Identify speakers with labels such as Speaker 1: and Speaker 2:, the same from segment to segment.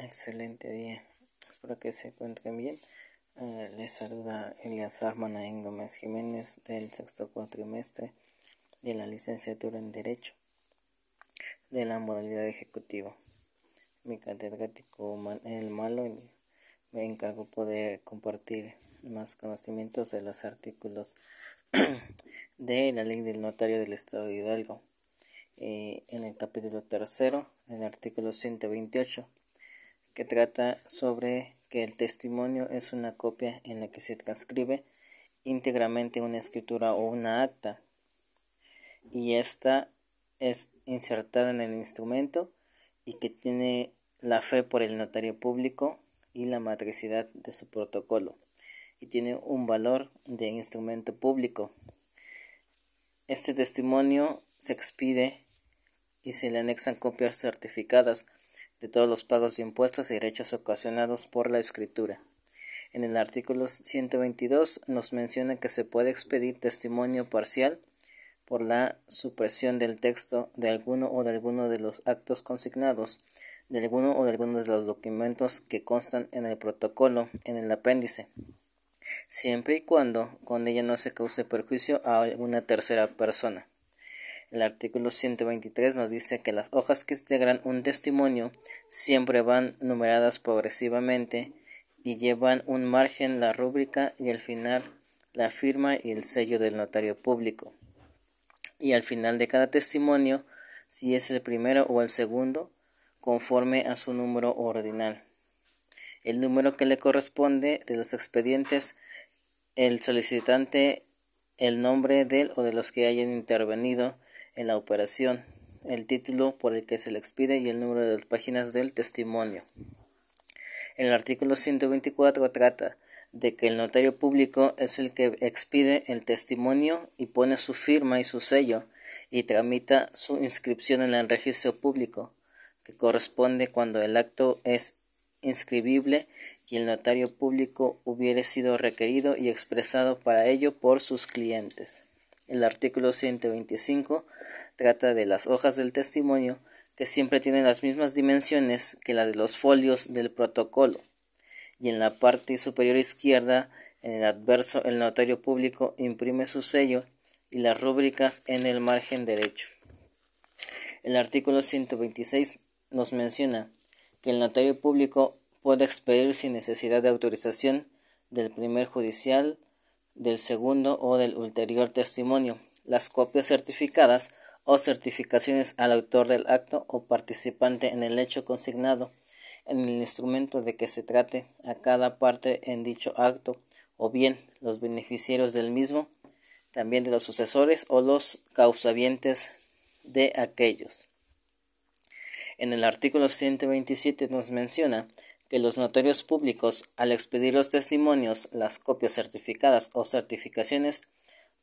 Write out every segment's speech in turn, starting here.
Speaker 1: Excelente día. Espero que se encuentren bien. Eh, les saluda Elias Manaín Gómez Jiménez del sexto cuatrimestre de la licenciatura en Derecho de la modalidad ejecutiva. Mi catedrático El Malo me encargó poder compartir más conocimientos de los artículos de la ley del notario del Estado de Hidalgo. Eh, en el capítulo tercero, en el artículo 128 que trata sobre que el testimonio es una copia en la que se transcribe íntegramente una escritura o una acta. Y esta es insertada en el instrumento y que tiene la fe por el notario público y la matricidad de su protocolo. Y tiene un valor de instrumento público. Este testimonio se expide y se le anexan copias certificadas de todos los pagos de impuestos y derechos ocasionados por la escritura. En el artículo 122 nos menciona que se puede expedir testimonio parcial por la supresión del texto de alguno o de alguno de los actos consignados, de alguno o de algunos de los documentos que constan en el protocolo, en el apéndice, siempre y cuando con ella no se cause perjuicio a alguna tercera persona. El artículo 123 nos dice que las hojas que integran un testimonio siempre van numeradas progresivamente y llevan un margen la rúbrica y al final la firma y el sello del notario público. Y al final de cada testimonio, si es el primero o el segundo, conforme a su número ordinal. El número que le corresponde de los expedientes, el solicitante, el nombre del o de los que hayan intervenido, en la operación, el título por el que se le expide y el número de páginas del testimonio. El artículo 124 trata de que el notario público es el que expide el testimonio y pone su firma y su sello y tramita su inscripción en el registro público, que corresponde cuando el acto es inscribible y el notario público hubiere sido requerido y expresado para ello por sus clientes. El artículo 125 trata de las hojas del testimonio que siempre tienen las mismas dimensiones que las de los folios del protocolo. Y en la parte superior izquierda, en el adverso, el notario público imprime su sello y las rúbricas en el margen derecho. El artículo 126 nos menciona que el notario público puede expedir sin necesidad de autorización del primer judicial del segundo o del ulterior testimonio, las copias certificadas o certificaciones al autor del acto o participante en el hecho consignado en el instrumento de que se trate a cada parte en dicho acto, o bien los beneficiarios del mismo, también de los sucesores o los causavientes de aquellos. En el artículo 127 nos menciona que los notarios públicos, al expedir los testimonios, las copias certificadas o certificaciones,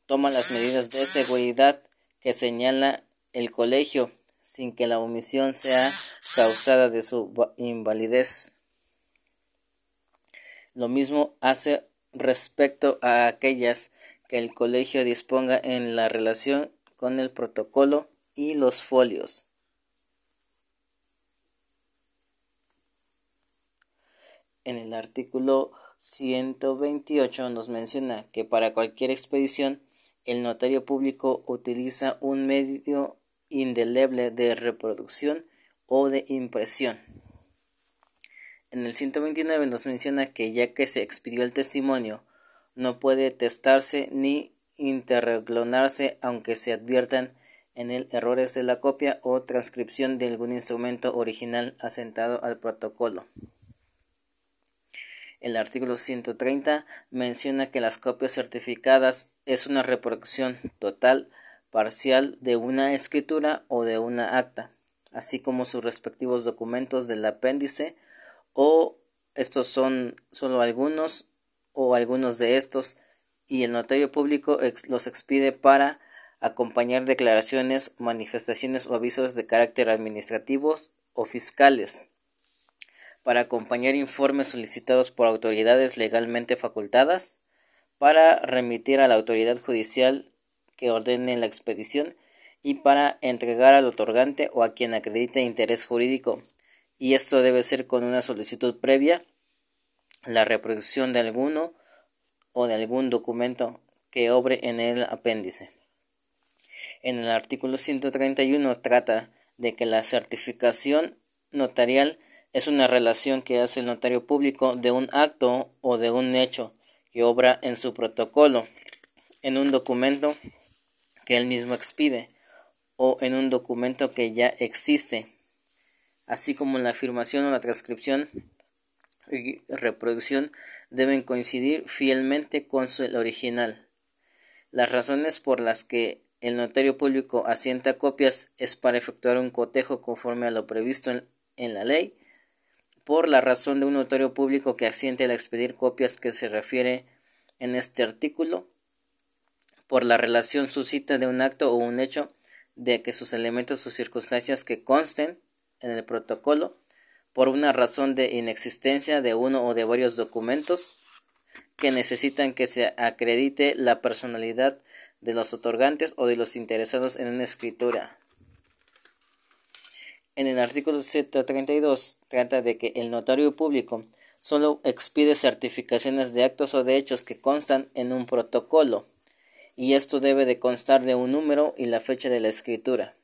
Speaker 1: toman las medidas de seguridad que señala el colegio sin que la omisión sea causada de su invalidez. Lo mismo hace respecto a aquellas que el colegio disponga en la relación con el protocolo y los folios. En el artículo 128 nos menciona que para cualquier expedición el notario público utiliza un medio indeleble de reproducción o de impresión. En el 129 nos menciona que ya que se expidió el testimonio, no puede testarse ni interreglonarse aunque se adviertan en él errores de la copia o transcripción de algún instrumento original asentado al protocolo. El artículo 130 menciona que las copias certificadas es una reproducción total, parcial de una escritura o de una acta, así como sus respectivos documentos del apéndice o estos son solo algunos o algunos de estos y el notario público los expide para acompañar declaraciones, manifestaciones o avisos de carácter administrativos o fiscales para acompañar informes solicitados por autoridades legalmente facultadas, para remitir a la autoridad judicial que ordene la expedición y para entregar al otorgante o a quien acredite interés jurídico y esto debe ser con una solicitud previa, la reproducción de alguno o de algún documento que obre en el apéndice. En el artículo 131 trata de que la certificación notarial es una relación que hace el notario público de un acto o de un hecho que obra en su protocolo, en un documento que él mismo expide o en un documento que ya existe, así como la afirmación o la transcripción y reproducción deben coincidir fielmente con el original. Las razones por las que el notario público asienta copias es para efectuar un cotejo conforme a lo previsto en, la ley, por la razón de un notario público que asiente a expedir copias que se refiere en este artículo, por la relación suscita de un acto o un hecho de que sus elementos o circunstancias que consten en el protocolo, por una razón de inexistencia de uno o de varios documentos que necesitan que se acredite la personalidad de los otorgantes o de los interesados en una escritura. En el artículo 132 trata de que el notario público solo expide certificaciones de actos o de hechos que constan en un protocolo, y esto debe de constar de un número y la fecha de la escritura.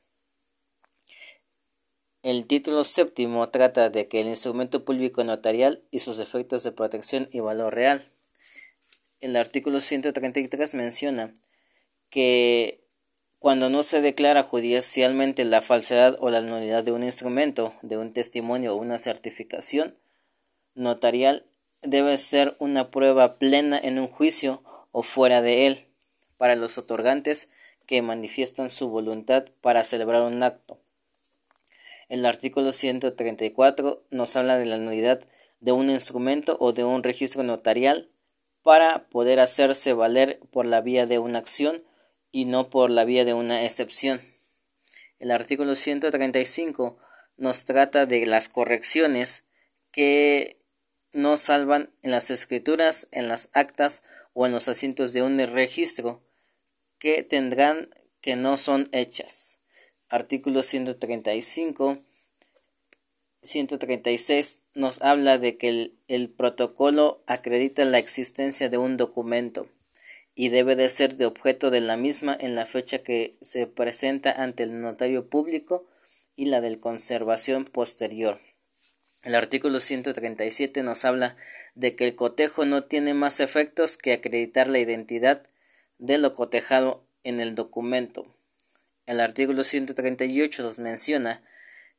Speaker 1: El título séptimo trata de que el instrumento público notarial y sus efectos de protección y valor real. El artículo 133 menciona que cuando no se declara judicialmente la falsedad o la nulidad de un instrumento, de un testimonio o una certificación notarial, debe ser una prueba plena en un juicio o fuera de él para los otorgantes que manifiestan su voluntad para celebrar un acto. El artículo 134 nos habla de la nulidad de un instrumento o de un registro notarial para poder hacerse valer por la vía de una acción y no por la vía de una excepción. El artículo 135 nos trata de las correcciones que no salvan en las escrituras, en las actas o en los asientos de un registro que tendrán que no son hechas. Artículo 135 136 nos habla de que el, el protocolo acredita la existencia de un documento y debe de ser de objeto de la misma en la fecha que se presenta ante el notario público y la del conservación posterior. El artículo 137 nos habla de que el cotejo no tiene más efectos que acreditar la identidad de lo cotejado en el documento. El artículo 138 nos menciona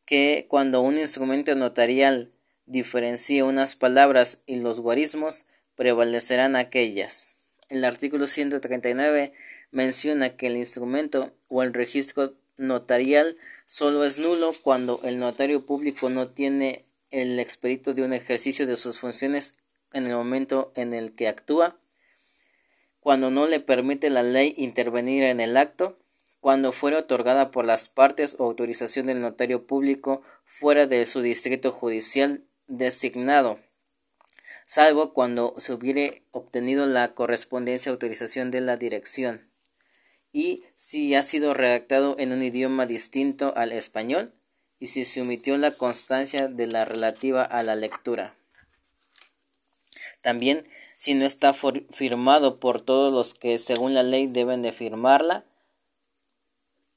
Speaker 1: que cuando un instrumento notarial diferencia unas palabras y los guarismos, prevalecerán aquellas. El artículo 139 menciona que el instrumento o el registro notarial solo es nulo cuando el notario público no tiene el expedito de un ejercicio de sus funciones en el momento en el que actúa, cuando no le permite la ley intervenir en el acto, cuando fuera otorgada por las partes o autorización del notario público fuera de su distrito judicial designado salvo cuando se hubiere obtenido la correspondencia autorización de la dirección y si ha sido redactado en un idioma distinto al español y si se omitió la constancia de la relativa a la lectura. También si no está firmado por todos los que según la ley deben de firmarla,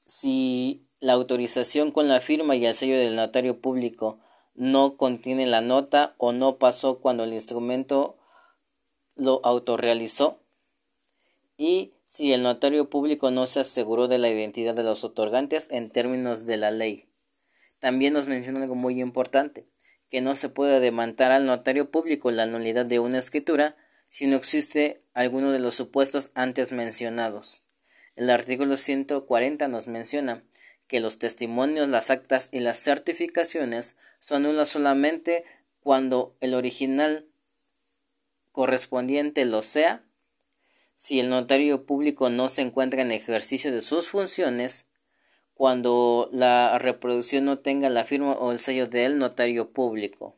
Speaker 1: si la autorización con la firma y el sello del notario público no contiene la nota o no pasó cuando el instrumento lo autorrealizó y si el notario público no se aseguró de la identidad de los otorgantes en términos de la ley. También nos menciona algo muy importante, que no se puede demandar al notario público la nulidad de una escritura si no existe alguno de los supuestos antes mencionados. El artículo 140 nos menciona que los testimonios, las actas y las certificaciones son nulas solamente cuando el original correspondiente lo sea, si el notario público no se encuentra en ejercicio de sus funciones, cuando la reproducción no tenga la firma o el sello del notario público.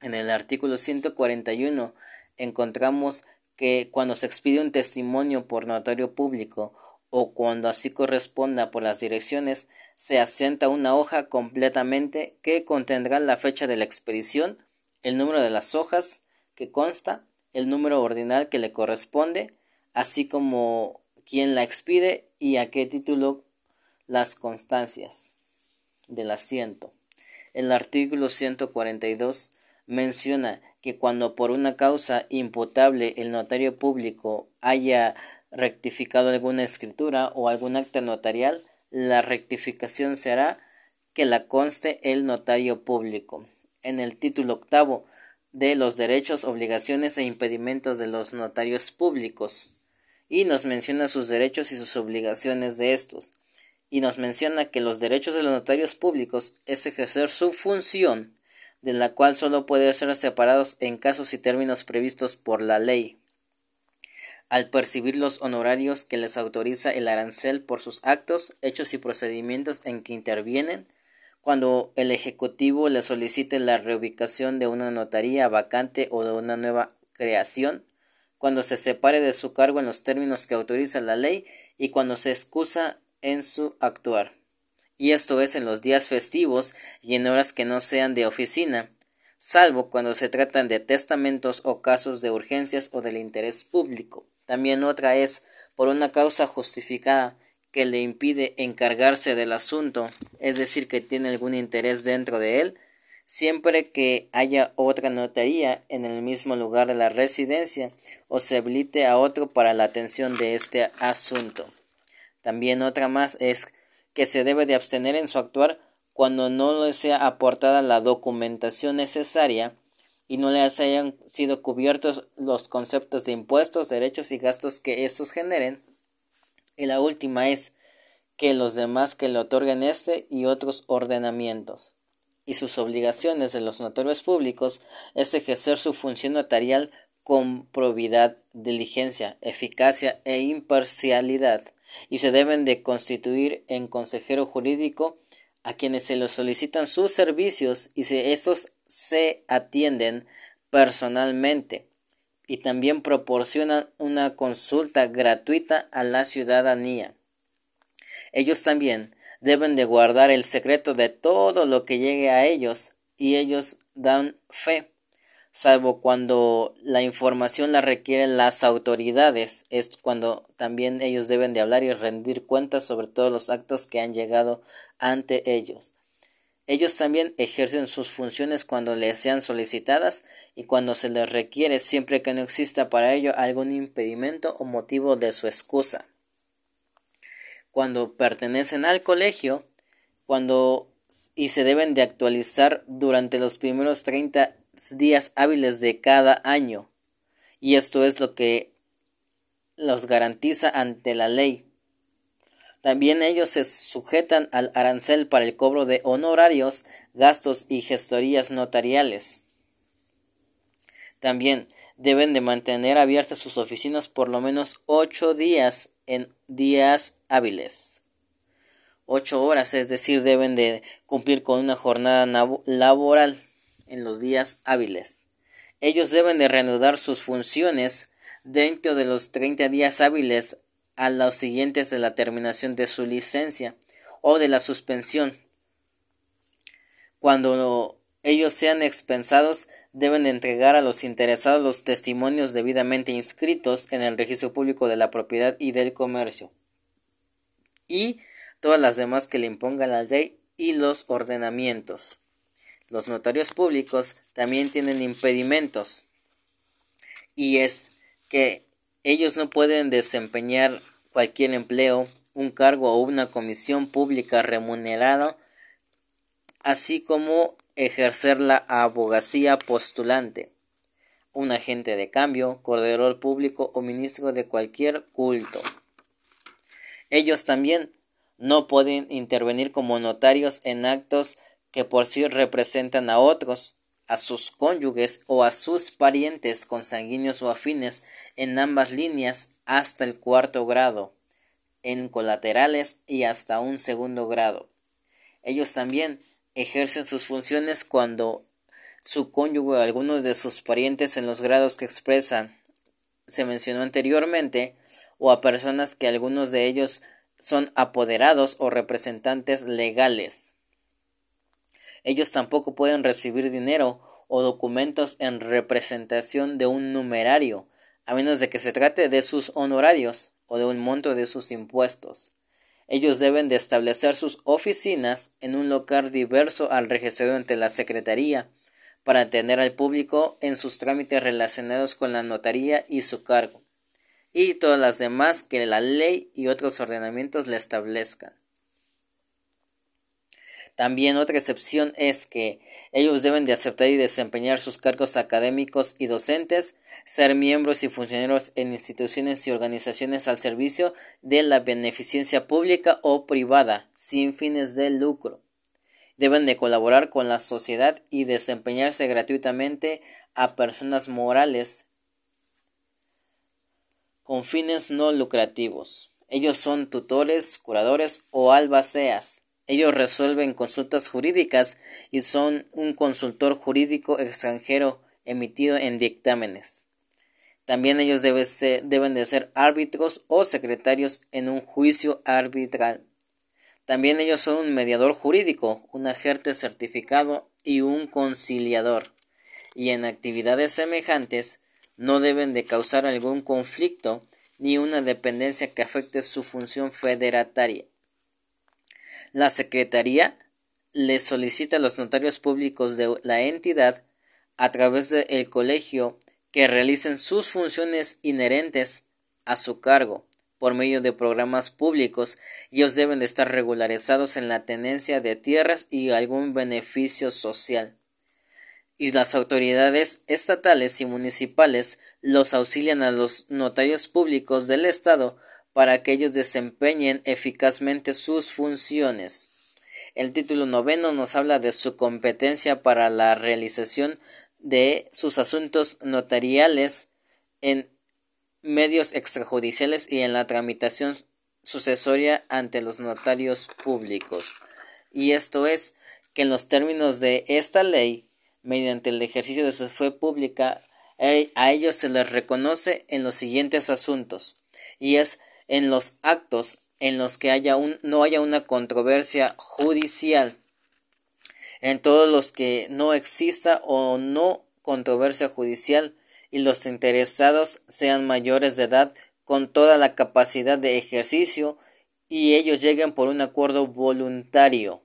Speaker 1: En el artículo 141 encontramos que cuando se expide un testimonio por notario público o cuando así corresponda por las direcciones, se asienta una hoja completamente que contendrá la fecha de la expedición, el número de las hojas que consta, el número ordinal que le corresponde, así como quién la expide y a qué título las constancias del asiento. El artículo 142 menciona que cuando por una causa imputable el notario público haya rectificado alguna escritura o algún acta notarial, la rectificación será que la conste el notario público. En el título octavo de los derechos, obligaciones e impedimentos de los notarios públicos. Y nos menciona sus derechos y sus obligaciones de estos. Y nos menciona que los derechos de los notarios públicos es ejercer su función de la cual solo puede ser separados en casos y términos previstos por la ley al percibir los honorarios que les autoriza el arancel por sus actos, hechos y procedimientos en que intervienen, cuando el Ejecutivo le solicite la reubicación de una notaría vacante o de una nueva creación, cuando se separe de su cargo en los términos que autoriza la ley y cuando se excusa en su actuar. Y esto es en los días festivos y en horas que no sean de oficina, salvo cuando se tratan de testamentos o casos de urgencias o del interés público. También otra es por una causa justificada que le impide encargarse del asunto, es decir, que tiene algún interés dentro de él, siempre que haya otra notaría en el mismo lugar de la residencia o se habilite a otro para la atención de este asunto. También otra más es que se debe de abstener en su actuar cuando no le sea aportada la documentación necesaria y no les hayan sido cubiertos los conceptos de impuestos, derechos y gastos que estos generen. Y la última es que los demás que le otorguen este y otros ordenamientos. Y sus obligaciones de los notarios públicos es ejercer su función notarial con probidad, diligencia, eficacia e imparcialidad, y se deben de constituir en consejero jurídico a quienes se les solicitan sus servicios y si esos se atienden personalmente y también proporcionan una consulta gratuita a la ciudadanía. Ellos también deben de guardar el secreto de todo lo que llegue a ellos y ellos dan fe, salvo cuando la información la requieren las autoridades, es cuando también ellos deben de hablar y rendir cuentas sobre todos los actos que han llegado ante ellos. Ellos también ejercen sus funciones cuando les sean solicitadas y cuando se les requiere siempre que no exista para ello algún impedimento o motivo de su excusa. Cuando pertenecen al colegio, cuando y se deben de actualizar durante los primeros 30 días hábiles de cada año. Y esto es lo que los garantiza ante la ley. También ellos se sujetan al arancel para el cobro de honorarios, gastos y gestorías notariales. También deben de mantener abiertas sus oficinas por lo menos ocho días en días hábiles. Ocho horas, es decir, deben de cumplir con una jornada laboral en los días hábiles. Ellos deben de reanudar sus funciones dentro de los 30 días hábiles a los siguientes de la terminación de su licencia o de la suspensión. Cuando ellos sean expensados, deben entregar a los interesados los testimonios debidamente inscritos en el registro público de la propiedad y del comercio y todas las demás que le imponga la ley y los ordenamientos. Los notarios públicos también tienen impedimentos y es que ellos no pueden desempeñar cualquier empleo, un cargo o una comisión pública remunerada, así como ejercer la abogacía postulante, un agente de cambio, corredor público o ministro de cualquier culto. Ellos también no pueden intervenir como notarios en actos que por sí representan a otros, a sus cónyuges o a sus parientes consanguíneos o afines en ambas líneas hasta el cuarto grado, en colaterales y hasta un segundo grado. Ellos también ejercen sus funciones cuando su cónyuge o algunos de sus parientes en los grados que expresan se mencionó anteriormente o a personas que algunos de ellos son apoderados o representantes legales. Ellos tampoco pueden recibir dinero o documentos en representación de un numerario, a menos de que se trate de sus honorarios o de un monto de sus impuestos. Ellos deben de establecer sus oficinas en un local diverso al registrado ante la Secretaría para atender al público en sus trámites relacionados con la notaría y su cargo, y todas las demás que la ley y otros ordenamientos le establezcan. También otra excepción es que ellos deben de aceptar y desempeñar sus cargos académicos y docentes, ser miembros y funcionarios en instituciones y organizaciones al servicio de la beneficencia pública o privada, sin fines de lucro. Deben de colaborar con la sociedad y desempeñarse gratuitamente a personas morales con fines no lucrativos. Ellos son tutores, curadores o albaceas. Ellos resuelven consultas jurídicas y son un consultor jurídico extranjero emitido en dictámenes. También ellos deben de ser árbitros o secretarios en un juicio arbitral. También ellos son un mediador jurídico, un agente certificado y un conciliador. Y en actividades semejantes no deben de causar algún conflicto ni una dependencia que afecte su función federataria. La Secretaría le solicita a los notarios públicos de la entidad, a través del colegio, que realicen sus funciones inherentes a su cargo por medio de programas públicos. Ellos deben de estar regularizados en la tenencia de tierras y algún beneficio social. Y las autoridades estatales y municipales los auxilian a los notarios públicos del Estado para que ellos desempeñen eficazmente sus funciones. El título noveno nos habla de su competencia para la realización de sus asuntos notariales en medios extrajudiciales y en la tramitación sucesoria ante los notarios públicos. Y esto es que en los términos de esta ley, mediante el ejercicio de su fe pública, eh, a ellos se les reconoce en los siguientes asuntos, y es en los actos en los que haya un, no haya una controversia judicial, en todos los que no exista o no controversia judicial y los interesados sean mayores de edad con toda la capacidad de ejercicio y ellos lleguen por un acuerdo voluntario.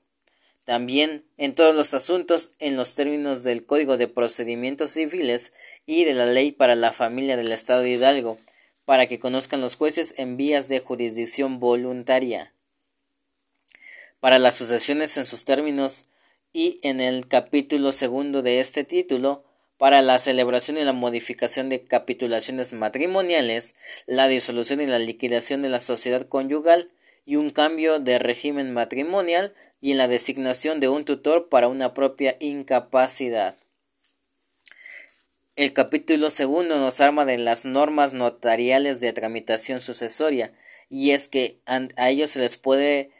Speaker 1: También en todos los asuntos en los términos del Código de Procedimientos Civiles y de la Ley para la Familia del Estado de Hidalgo, para que conozcan los jueces en vías de jurisdicción voluntaria. Para las sucesiones en sus términos y en el capítulo segundo de este título, para la celebración y la modificación de capitulaciones matrimoniales, la disolución y la liquidación de la sociedad conyugal y un cambio de régimen matrimonial y en la designación de un tutor para una propia incapacidad. El capítulo segundo nos arma de las normas notariales de tramitación sucesoria, y es que a ellos se les puede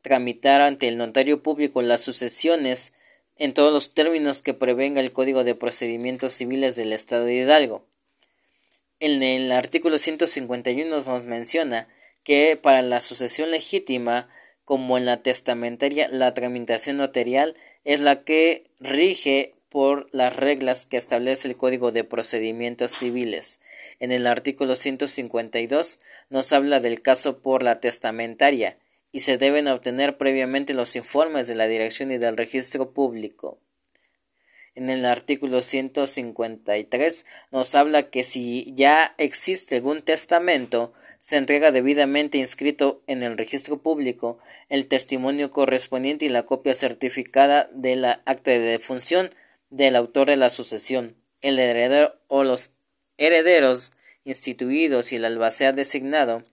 Speaker 1: tramitar ante el notario público las sucesiones en todos los términos que prevenga el Código de Procedimientos Civiles del Estado de Hidalgo. En el artículo 151 nos menciona que para la sucesión legítima, como en la testamentaria, la tramitación notarial es la que rige por las reglas que establece el Código de Procedimientos Civiles. En el artículo 152 nos habla del caso por la testamentaria y se deben obtener previamente los informes de la Dirección y del Registro Público. En el artículo 153 nos habla que si ya existe algún testamento, se entrega debidamente inscrito en el registro público el testimonio correspondiente y la copia certificada de la acta de defunción del autor de la sucesión, el heredero o los herederos instituidos y el albacea designado,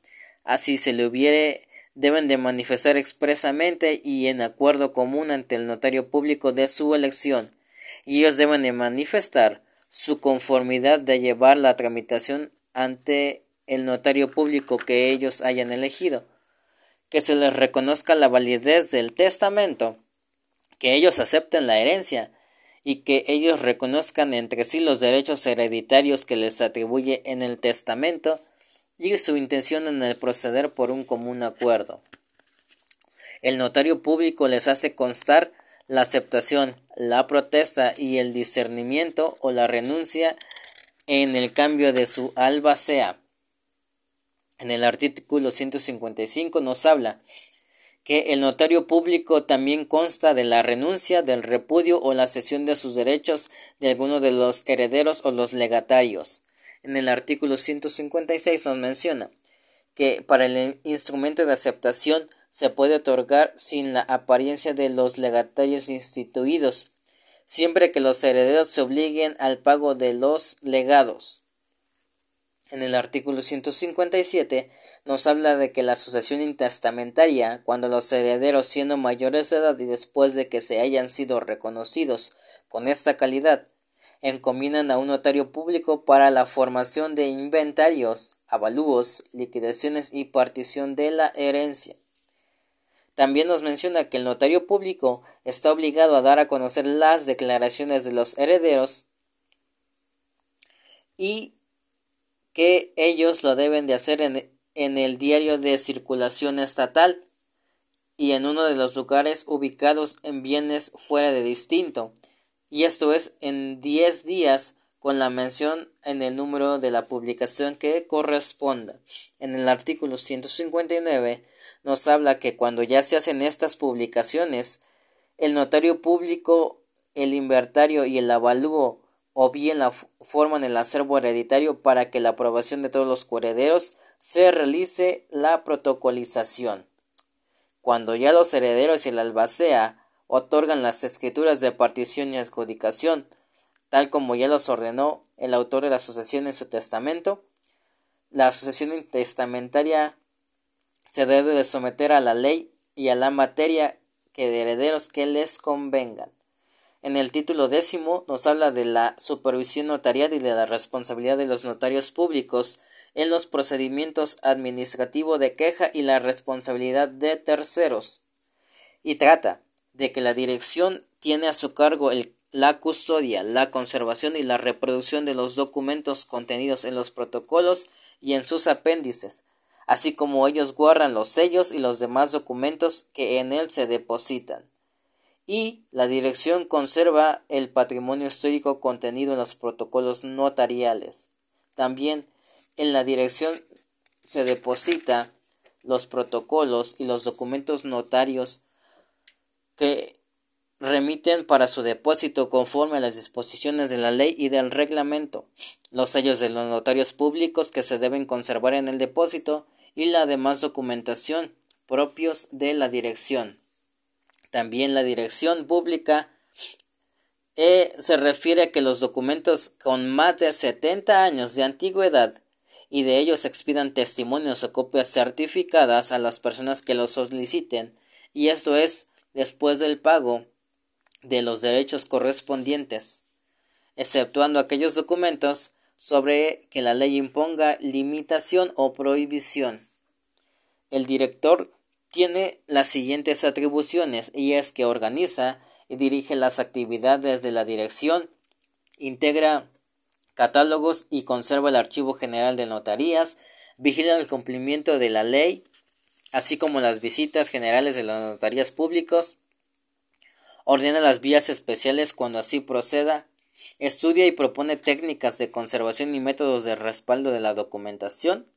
Speaker 1: así se le hubiere deben de manifestar expresamente y en acuerdo común ante el notario público de su elección, y ellos deben de manifestar su conformidad de llevar la tramitación ante el notario público que ellos hayan elegido, que se les reconozca la validez del testamento, que ellos acepten la herencia, y que ellos reconozcan entre sí los derechos hereditarios que les atribuye en el testamento y su intención en el proceder por un común acuerdo. El notario público les hace constar la aceptación, la protesta y el discernimiento o la renuncia en el cambio de su albacea. En el artículo 155 nos habla que el notario público también consta de la renuncia, del repudio o la cesión de sus derechos de alguno de los herederos o los legatarios. En el artículo 156 nos menciona que para el instrumento de aceptación se puede otorgar sin la apariencia de los legatarios instituidos, siempre que los herederos se obliguen al pago de los legados. En el artículo 157 nos habla de que la asociación intestamentaria, cuando los herederos siendo mayores de edad y después de que se hayan sido reconocidos con esta calidad, encomiendan a un notario público para la formación de inventarios, avalúos, liquidaciones y partición de la herencia. También nos menciona que el notario público está obligado a dar a conocer las declaraciones de los herederos y que ellos lo deben de hacer en, en el diario de circulación estatal y en uno de los lugares ubicados en bienes fuera de distinto, y esto es en 10 días con la mención en el número de la publicación que corresponda. En el artículo 159 nos habla que cuando ya se hacen estas publicaciones, el notario público, el inventario y el avalúo o bien la forman el acervo hereditario para que la aprobación de todos los herederos se realice la protocolización. Cuando ya los herederos y el albacea otorgan las escrituras de partición y adjudicación, tal como ya los ordenó el autor de la asociación en su testamento, la asociación intestamentaria se debe de someter a la ley y a la materia que de herederos que les convengan. En el título décimo nos habla de la supervisión notarial y de la responsabilidad de los notarios públicos en los procedimientos administrativos de queja y la responsabilidad de terceros. Y trata de que la dirección tiene a su cargo la custodia, la conservación y la reproducción de los documentos contenidos en los protocolos y en sus apéndices, así como ellos guardan los sellos y los demás documentos que en él se depositan. Y la dirección conserva el patrimonio histórico contenido en los protocolos notariales. También en la dirección se deposita los protocolos y los documentos notarios que remiten para su depósito conforme a las disposiciones de la ley y del reglamento, los sellos de los notarios públicos que se deben conservar en el depósito y la demás documentación propios de la dirección. También la dirección pública eh, se refiere a que los documentos con más de 70 años de antigüedad y de ellos expidan testimonios o copias certificadas a las personas que los soliciten, y esto es después del pago de los derechos correspondientes, exceptuando aquellos documentos sobre que la ley imponga limitación o prohibición. El director tiene las siguientes atribuciones y es que organiza y dirige las actividades de la dirección, integra catálogos y conserva el archivo general de notarías, vigila el cumplimiento de la ley, así como las visitas generales de las notarías públicos, ordena las vías especiales cuando así proceda, estudia y propone técnicas de conservación y métodos de respaldo de la documentación,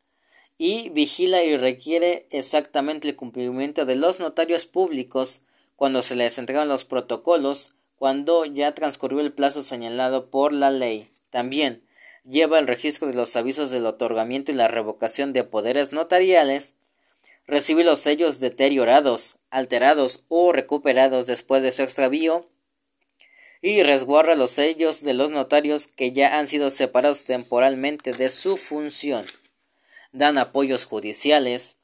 Speaker 1: y vigila y requiere exactamente el cumplimiento de los notarios públicos cuando se les entregan los protocolos, cuando ya transcurrió el plazo señalado por la ley. También lleva el registro de los avisos del otorgamiento y la revocación de poderes notariales, recibe los sellos deteriorados, alterados o recuperados después de su extravío, y resguarda los sellos de los notarios que ya han sido separados temporalmente de su función. Dan apoyos judiciales,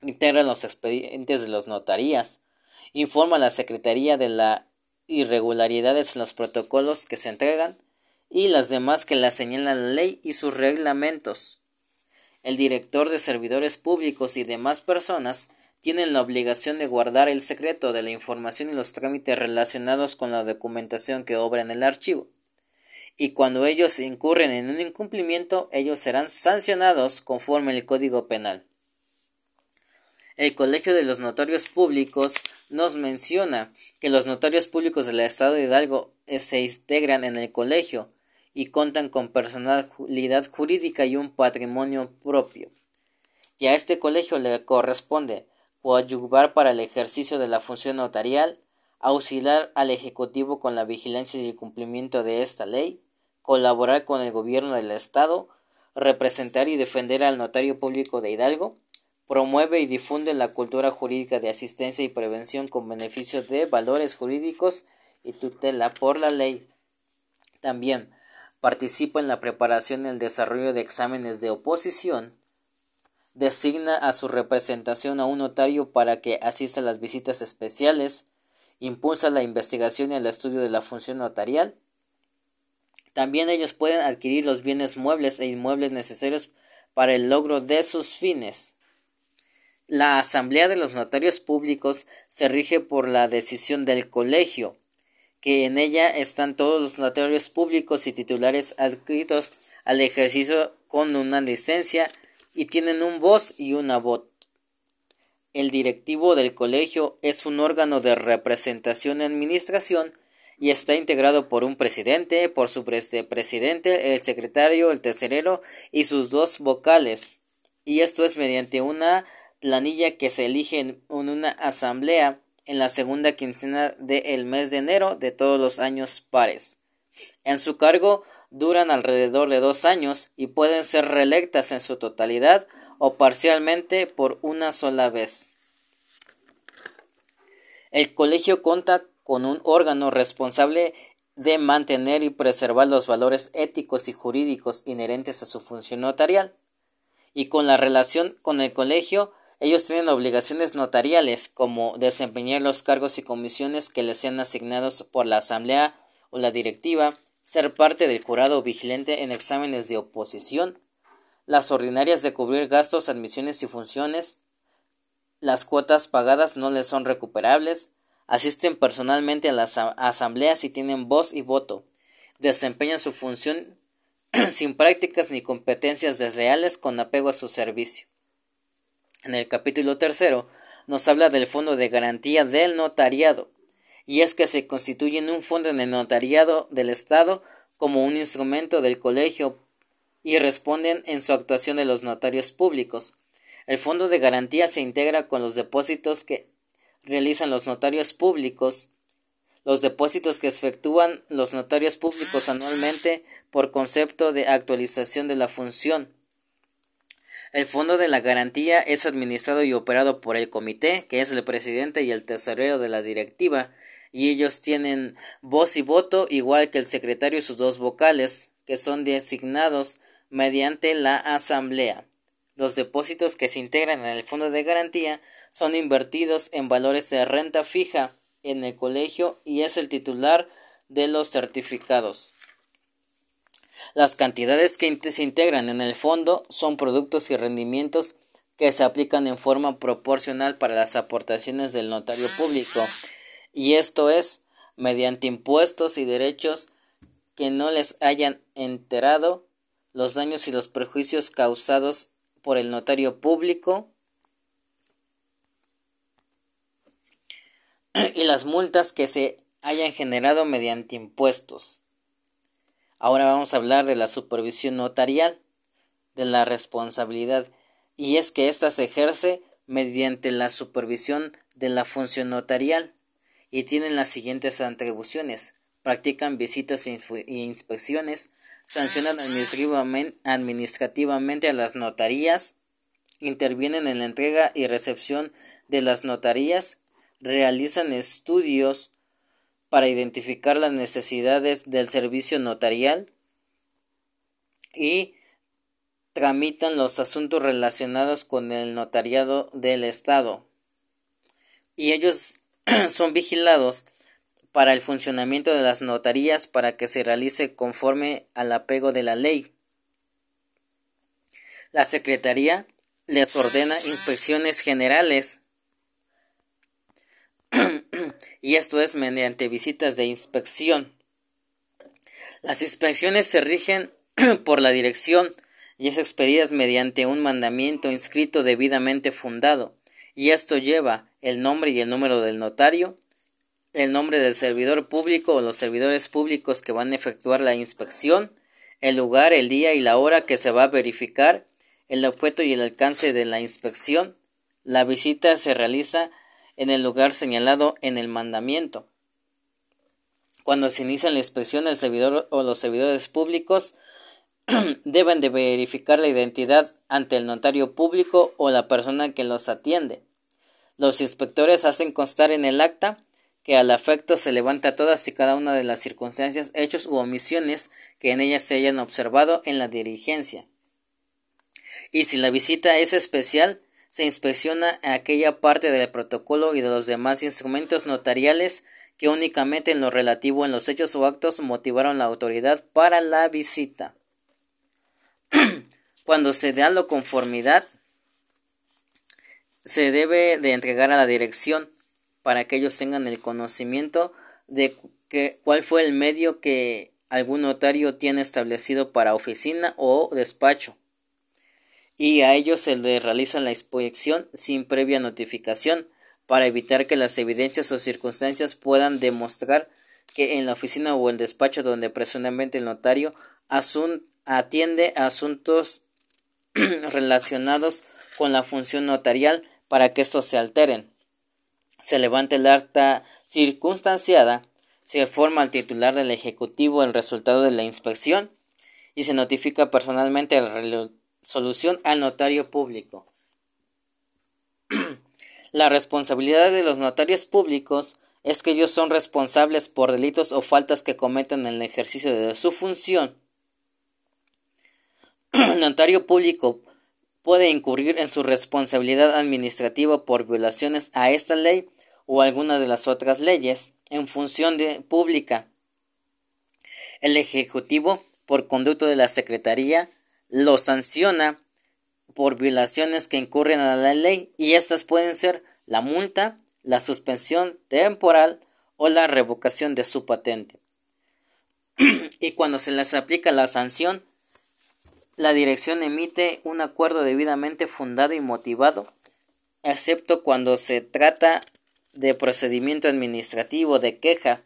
Speaker 1: integran los expedientes de las notarías, informa a la Secretaría de las irregularidades en los protocolos que se entregan, y las demás que la señalan la ley y sus reglamentos. El director de servidores públicos y demás personas tienen la obligación de guardar el secreto de la información y los trámites relacionados con la documentación que obra en el archivo. Y cuando ellos incurren en un incumplimiento, ellos serán sancionados conforme el Código Penal. El Colegio de los Notarios Públicos nos menciona que los notarios públicos del Estado de Hidalgo eh, se integran en el colegio y contan con personalidad jurídica y un patrimonio propio. Y a este colegio le corresponde coadyuvar para el ejercicio de la función notarial, auxiliar al Ejecutivo con la vigilancia y el cumplimiento de esta ley, colaborar con el gobierno del Estado, representar y defender al notario público de Hidalgo, promueve y difunde la cultura jurídica de asistencia y prevención con beneficio de valores jurídicos y tutela por la ley. También participa en la preparación y el desarrollo de exámenes de oposición, designa a su representación a un notario para que asista a las visitas especiales, impulsa la investigación y el estudio de la función notarial, también ellos pueden adquirir los bienes muebles e inmuebles necesarios para el logro de sus fines. La Asamblea de los Notarios Públicos se rige por la decisión del Colegio, que en ella están todos los notarios públicos y titulares adscritos al ejercicio con una licencia y tienen un voz y una voz. El directivo del colegio es un órgano de representación y administración y está integrado por un presidente, por su presidente, el secretario, el tesorero y sus dos vocales. Y esto es mediante una planilla que se elige en una asamblea en la segunda quincena del mes de enero de todos los años pares. En su cargo duran alrededor de dos años y pueden ser reelectas en su totalidad o parcialmente por una sola vez. El colegio cuenta con un órgano responsable de mantener y preservar los valores éticos y jurídicos inherentes a su función notarial. Y con la relación con el colegio, ellos tienen obligaciones notariales como desempeñar los cargos y comisiones que les sean asignados por la asamblea o la directiva, ser parte del jurado vigilante en exámenes de oposición, las ordinarias de cubrir gastos, admisiones y funciones, las cuotas pagadas no les son recuperables, asisten personalmente a las asambleas y tienen voz y voto, desempeñan su función sin prácticas ni competencias desleales con apego a su servicio. En el capítulo tercero nos habla del Fondo de Garantía del Notariado, y es que se constituye en un fondo en el notariado del Estado como un instrumento del colegio y responden en su actuación de los notarios públicos. El fondo de garantía se integra con los depósitos que realizan los notarios públicos, los depósitos que efectúan los notarios públicos anualmente por concepto de actualización de la función. El fondo de la garantía es administrado y operado por el comité, que es el presidente y el tesorero de la directiva, y ellos tienen voz y voto igual que el secretario y sus dos vocales, que son designados mediante la asamblea. Los depósitos que se integran en el fondo de garantía son invertidos en valores de renta fija en el colegio y es el titular de los certificados. Las cantidades que se integran en el fondo son productos y rendimientos que se aplican en forma proporcional para las aportaciones del notario público y esto es mediante impuestos y derechos que no les hayan enterado los daños y los perjuicios causados por el notario público y las multas que se hayan generado mediante impuestos. Ahora vamos a hablar de la supervisión notarial, de la responsabilidad, y es que ésta se ejerce mediante la supervisión de la función notarial y tienen las siguientes atribuciones. Practican visitas e inspecciones, sancionan administrativamente a las notarías, intervienen en la entrega y recepción de las notarías, realizan estudios para identificar las necesidades del servicio notarial y tramitan los asuntos relacionados con el notariado del Estado. Y ellos son vigilados para el funcionamiento de las notarías para que se realice conforme al apego de la ley. La Secretaría les ordena inspecciones generales y esto es mediante visitas de inspección. Las inspecciones se rigen por la dirección y es expedida mediante un mandamiento inscrito debidamente fundado, y esto lleva el nombre y el número del notario, el nombre del servidor público o los servidores públicos que van a efectuar la inspección, el lugar, el día y la hora que se va a verificar, el objeto y el alcance de la inspección. La visita se realiza en el lugar señalado en el mandamiento. Cuando se inicia la inspección, el servidor o los servidores públicos deben de verificar la identidad ante el notario público o la persona que los atiende. Los inspectores hacen constar en el acta que al afecto se levanta todas y cada una de las circunstancias, hechos u omisiones que en ellas se hayan observado en la dirigencia. Y si la visita es especial, se inspecciona aquella parte del protocolo y de los demás instrumentos notariales que únicamente en lo relativo en los hechos o actos motivaron la autoridad para la visita. Cuando se da la conformidad, se debe de entregar a la dirección para que ellos tengan el conocimiento de cuál fue el medio que algún notario tiene establecido para oficina o despacho. Y a ellos se les realiza la inspección sin previa notificación para evitar que las evidencias o circunstancias puedan demostrar que en la oficina o el despacho donde presuntamente el notario atiende asuntos relacionados con la función notarial para que estos se alteren se levanta el acta circunstanciada, se forma al titular del Ejecutivo el resultado de la inspección y se notifica personalmente la resolución al notario público. la responsabilidad de los notarios públicos es que ellos son responsables por delitos o faltas que cometen en el ejercicio de su función. notario público puede incurrir en su responsabilidad administrativa por violaciones a esta ley o alguna de las otras leyes en función de pública. El Ejecutivo, por conducto de la Secretaría, lo sanciona por violaciones que incurren a la ley y estas pueden ser la multa, la suspensión temporal o la revocación de su patente. y cuando se les aplica la sanción, la dirección emite un acuerdo debidamente fundado y motivado, excepto cuando se trata de procedimiento administrativo de queja,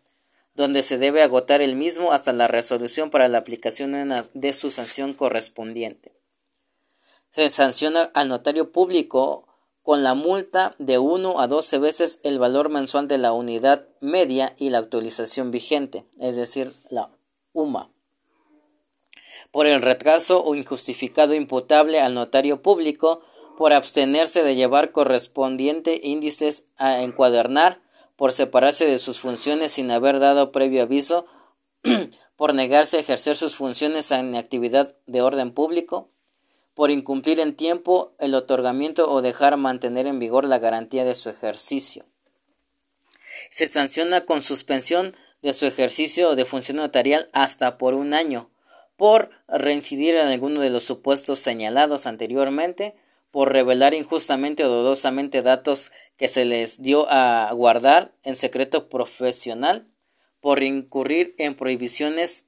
Speaker 1: donde se debe agotar el mismo hasta la resolución para la aplicación de su sanción correspondiente. Se sanciona al notario público con la multa de 1 a 12 veces el valor mensual de la unidad media y la actualización vigente, es decir, la UMA por el retraso o injustificado imputable al notario público por abstenerse de llevar correspondiente índices a encuadernar, por separarse de sus funciones sin haber dado previo aviso, por negarse a ejercer sus funciones en actividad de orden público, por incumplir en tiempo el otorgamiento o dejar mantener en vigor la garantía de su ejercicio. Se sanciona con suspensión de su ejercicio de función notarial hasta por un año, por reincidir en alguno de los supuestos señalados anteriormente, por revelar injustamente o dudosamente datos que se les dio a guardar en secreto profesional, por incurrir en prohibiciones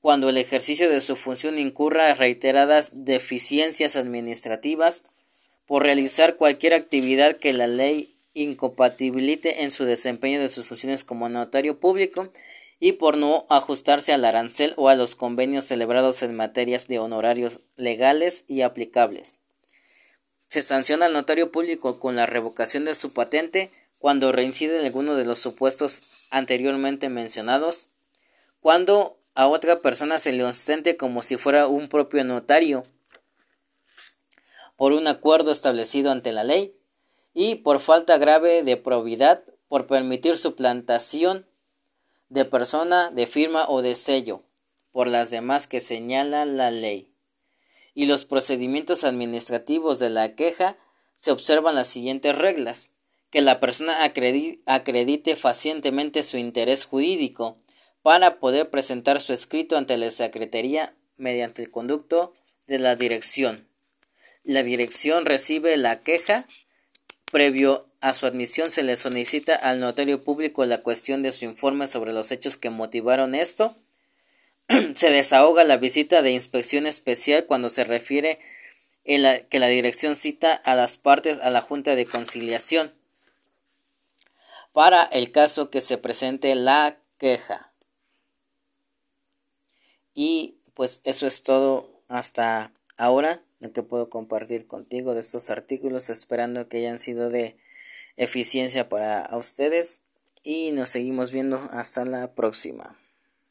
Speaker 1: cuando el ejercicio de su función incurra reiteradas deficiencias administrativas, por realizar cualquier actividad que la ley incompatibilite en su desempeño de sus funciones como notario público y por no ajustarse al arancel o a los convenios celebrados en materias de honorarios legales y aplicables. Se sanciona al notario público con la revocación de su patente cuando reincide en alguno de los supuestos anteriormente mencionados, cuando a otra persona se le ostente como si fuera un propio notario por un acuerdo establecido ante la ley y por falta grave de probidad por permitir su plantación de persona, de firma o de sello, por las demás que señala la ley. Y los procedimientos administrativos de la queja se observan las siguientes reglas que la persona acredite facientemente su interés jurídico para poder presentar su escrito ante la Secretaría mediante el conducto de la dirección. La dirección recibe la queja previo a su admisión se le solicita al notario público la cuestión de su informe sobre los hechos que motivaron esto. se desahoga la visita de inspección especial cuando se refiere en la, que la dirección cita a las partes a la Junta de Conciliación para el caso que se presente la queja. Y pues eso es todo hasta ahora lo que puedo compartir contigo de estos artículos esperando que hayan sido de eficiencia para ustedes y nos seguimos viendo hasta la próxima.